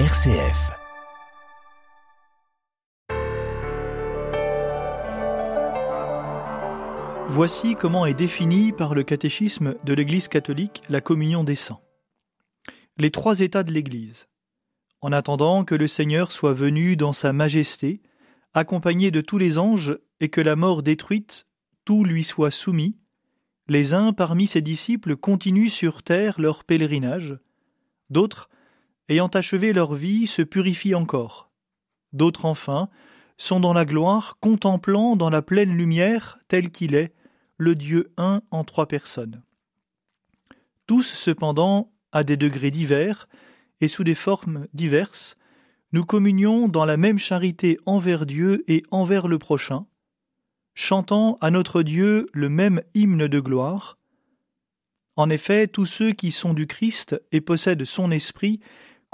RCF. Voici comment est définie par le catéchisme de l'Église catholique la communion des saints. Les trois états de l'Église. En attendant que le Seigneur soit venu dans sa majesté, accompagné de tous les anges, et que la mort détruite, tout lui soit soumis, les uns parmi ses disciples continuent sur terre leur pèlerinage, d'autres, ayant achevé leur vie, se purifient encore, d'autres enfin sont dans la gloire, contemplant dans la pleine lumière, tel qu'il est, le Dieu un en trois personnes. Tous cependant, à des degrés divers et sous des formes diverses, nous communions dans la même charité envers Dieu et envers le prochain, chantant à notre Dieu le même hymne de gloire. En effet, tous ceux qui sont du Christ et possèdent son esprit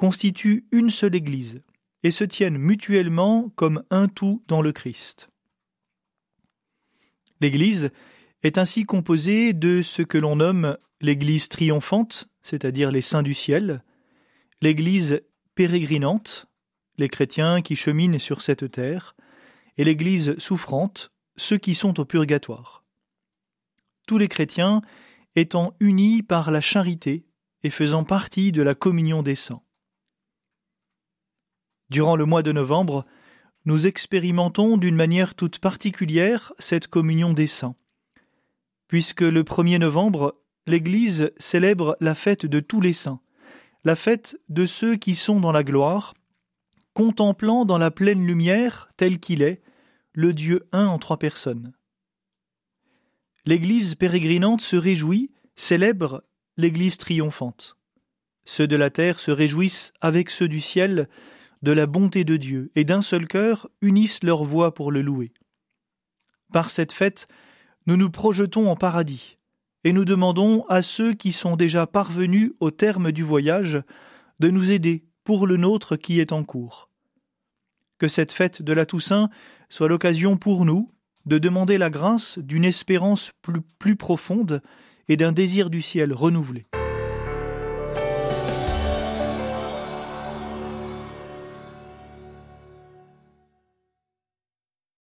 constituent une seule Église et se tiennent mutuellement comme un tout dans le Christ. L'Église est ainsi composée de ce que l'on nomme l'Église triomphante, c'est-à-dire les saints du ciel, l'Église pérégrinante, les chrétiens qui cheminent sur cette terre, et l'Église souffrante, ceux qui sont au purgatoire. Tous les chrétiens étant unis par la charité et faisant partie de la communion des saints. Durant le mois de novembre, nous expérimentons d'une manière toute particulière cette communion des saints. Puisque le 1er novembre, l'Église célèbre la fête de tous les saints, la fête de ceux qui sont dans la gloire, contemplant dans la pleine lumière, tel qu'il est, le Dieu un en trois personnes. L'Église pérégrinante se réjouit, célèbre l'Église triomphante. Ceux de la terre se réjouissent avec ceux du ciel de la bonté de Dieu et d'un seul cœur unissent leur voix pour le louer. Par cette fête, nous nous projetons en paradis et nous demandons à ceux qui sont déjà parvenus au terme du voyage de nous aider pour le nôtre qui est en cours. Que cette fête de la Toussaint soit l'occasion pour nous de demander la grâce d'une espérance plus, plus profonde et d'un désir du ciel renouvelé.